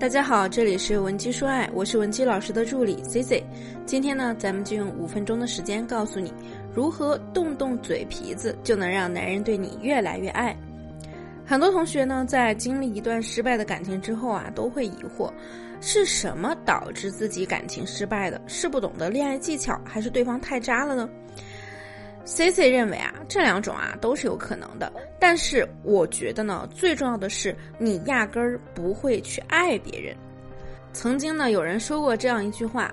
大家好，这里是文姬说爱，我是文姬老师的助理 C C。今天呢，咱们就用五分钟的时间告诉你如何动动嘴皮子就能让男人对你越来越爱。很多同学呢，在经历一段失败的感情之后啊，都会疑惑，是什么导致自己感情失败的？是不懂得恋爱技巧，还是对方太渣了呢？C C 认为啊，这两种啊都是有可能的，但是我觉得呢，最重要的是你压根儿不会去爱别人。曾经呢，有人说过这样一句话：，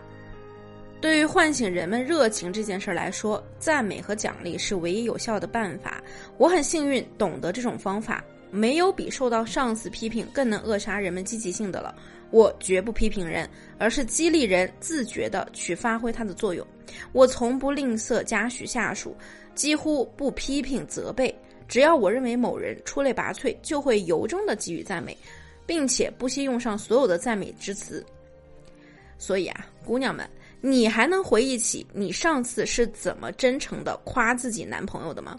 对于唤醒人们热情这件事儿来说，赞美和奖励是唯一有效的办法。我很幸运懂得这种方法，没有比受到上司批评更能扼杀人们积极性的了。我绝不批评人，而是激励人自觉地去发挥它的作用。我从不吝啬嘉许下属，几乎不批评责备。只要我认为某人出类拔萃，就会由衷地给予赞美，并且不惜用上所有的赞美之词。所以啊，姑娘们，你还能回忆起你上次是怎么真诚地夸自己男朋友的吗？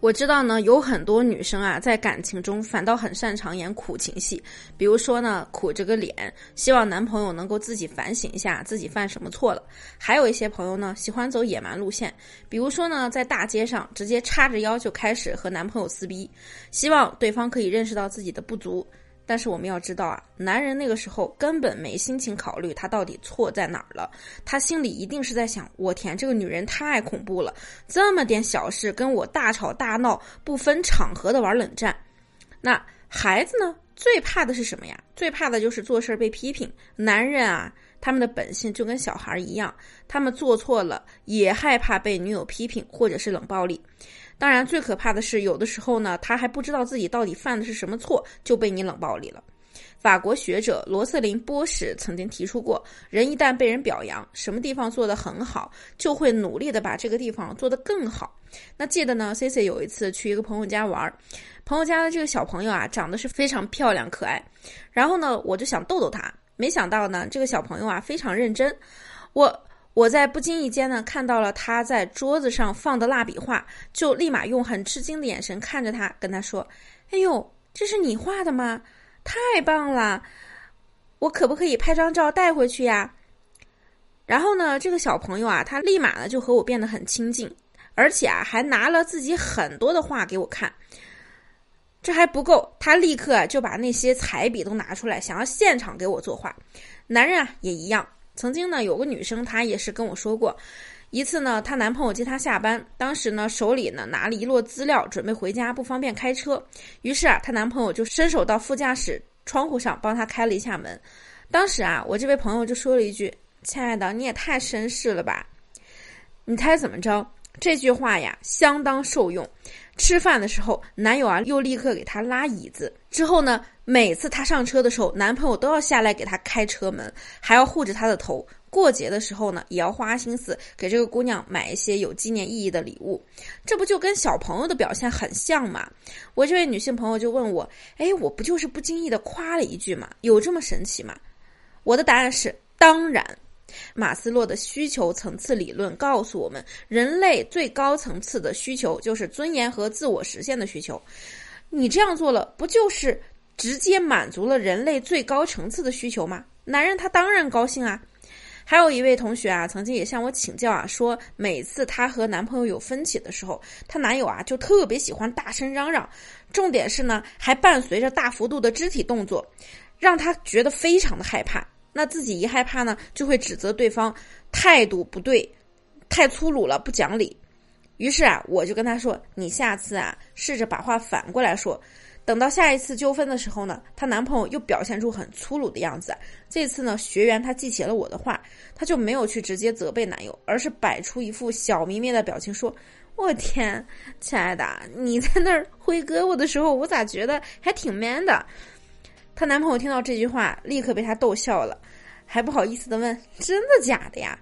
我知道呢，有很多女生啊，在感情中反倒很擅长演苦情戏，比如说呢，苦着个脸，希望男朋友能够自己反省一下自己犯什么错了；还有一些朋友呢，喜欢走野蛮路线，比如说呢，在大街上直接叉着腰就开始和男朋友撕逼，希望对方可以认识到自己的不足。但是我们要知道啊，男人那个时候根本没心情考虑他到底错在哪儿了，他心里一定是在想：我天，这个女人太恐怖了，这么点小事跟我大吵大闹，不分场合的玩冷战。那孩子呢？最怕的是什么呀？最怕的就是做事被批评。男人啊，他们的本性就跟小孩一样，他们做错了也害怕被女友批评或者是冷暴力。当然，最可怕的是，有的时候呢，他还不知道自己到底犯的是什么错，就被你冷暴力了。法国学者罗瑟琳·波什曾经提出过，人一旦被人表扬，什么地方做得很好，就会努力的把这个地方做得更好。那记得呢，C C 有一次去一个朋友家玩，朋友家的这个小朋友啊，长得是非常漂亮可爱，然后呢，我就想逗逗他，没想到呢，这个小朋友啊非常认真，我。我在不经意间呢看到了他在桌子上放的蜡笔画，就立马用很吃惊的眼神看着他，跟他说：“哎呦，这是你画的吗？太棒了！我可不可以拍张照带回去呀？”然后呢，这个小朋友啊，他立马呢就和我变得很亲近，而且啊还拿了自己很多的画给我看。这还不够，他立刻就把那些彩笔都拿出来，想要现场给我作画。男人啊也一样。曾经呢，有个女生，她也是跟我说过，一次呢，她男朋友接她下班，当时呢，手里呢拿了一摞资料，准备回家，不方便开车，于是啊，她男朋友就伸手到副驾驶窗户上帮她开了一下门。当时啊，我这位朋友就说了一句：“亲爱的，你也太绅士了吧？”你猜怎么着？这句话呀，相当受用。吃饭的时候，男友啊又立刻给她拉椅子。之后呢，每次她上车的时候，男朋友都要下来给她开车门，还要护着她的头。过节的时候呢，也要花心思给这个姑娘买一些有纪念意义的礼物。这不就跟小朋友的表现很像吗？我这位女性朋友就问我：“哎，我不就是不经意的夸了一句吗？有这么神奇吗？”我的答案是：当然。马斯洛的需求层次理论告诉我们，人类最高层次的需求就是尊严和自我实现的需求。你这样做了，不就是直接满足了人类最高层次的需求吗？男人他当然高兴啊。还有一位同学啊，曾经也向我请教啊，说每次她和男朋友有分歧的时候，她男友啊就特别喜欢大声嚷嚷，重点是呢，还伴随着大幅度的肢体动作，让她觉得非常的害怕。那自己一害怕呢，就会指责对方态度不对，太粗鲁了，不讲理。于是啊，我就跟他说：“你下次啊，试着把话反过来说。等到下一次纠纷的时候呢，她男朋友又表现出很粗鲁的样子。这次呢，学员她记起了我的话，她就没有去直接责备男友，而是摆出一副小迷妹的表情，说：‘我天，亲爱的，你在那儿挥胳膊的时候，我咋觉得还挺 man 的？’”她男朋友听到这句话，立刻被她逗笑了，还不好意思的问：“真的假的呀？”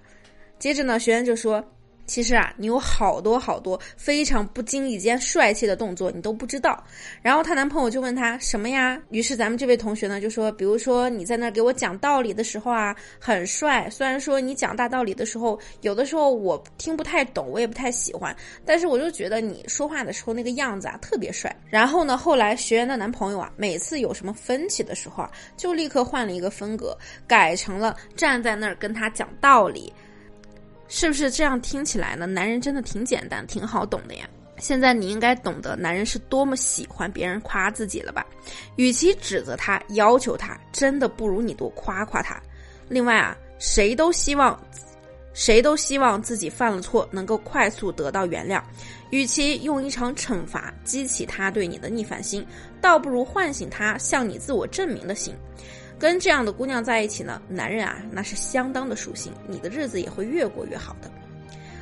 接着呢，学员就说：“其实啊，你有好多好多非常不经意间帅气的动作，你都不知道。然后她男朋友就问她什么呀？于是咱们这位同学呢就说，比如说你在那给我讲道理的时候啊，很帅。虽然说你讲大道理的时候，有的时候我听不太懂，我也不太喜欢，但是我就觉得你说话的时候那个样子啊特别帅。然后呢，后来学员的男朋友啊，每次有什么分歧的时候啊，就立刻换了一个风格，改成了站在那儿跟他讲道理。是不是这样听起来呢？男人真的挺简单，挺好懂的呀。现在你应该懂得男人是多么喜欢别人夸自己了吧？与其指责他、要求他，真的不如你多夸夸他。另外啊，谁都希望，谁都希望自己犯了错能够快速得到原谅。与其用一场惩罚激起他对你的逆反心，倒不如唤醒他向你自我证明的心。跟这样的姑娘在一起呢，男人啊，那是相当的舒心，你的日子也会越过越好的。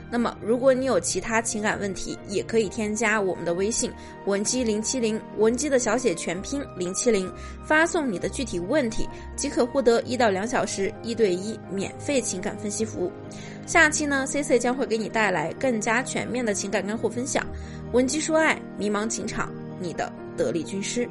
那么，如果你有其他情感问题，也可以添加我们的微信文姬零七零，文姬的小写全拼零七零，发送你的具体问题，即可获得一到两小时一对一免费情感分析服务。下期呢，C C 将会给你带来更加全面的情感干货分享，文姬说爱，迷茫情场，你的得力军师。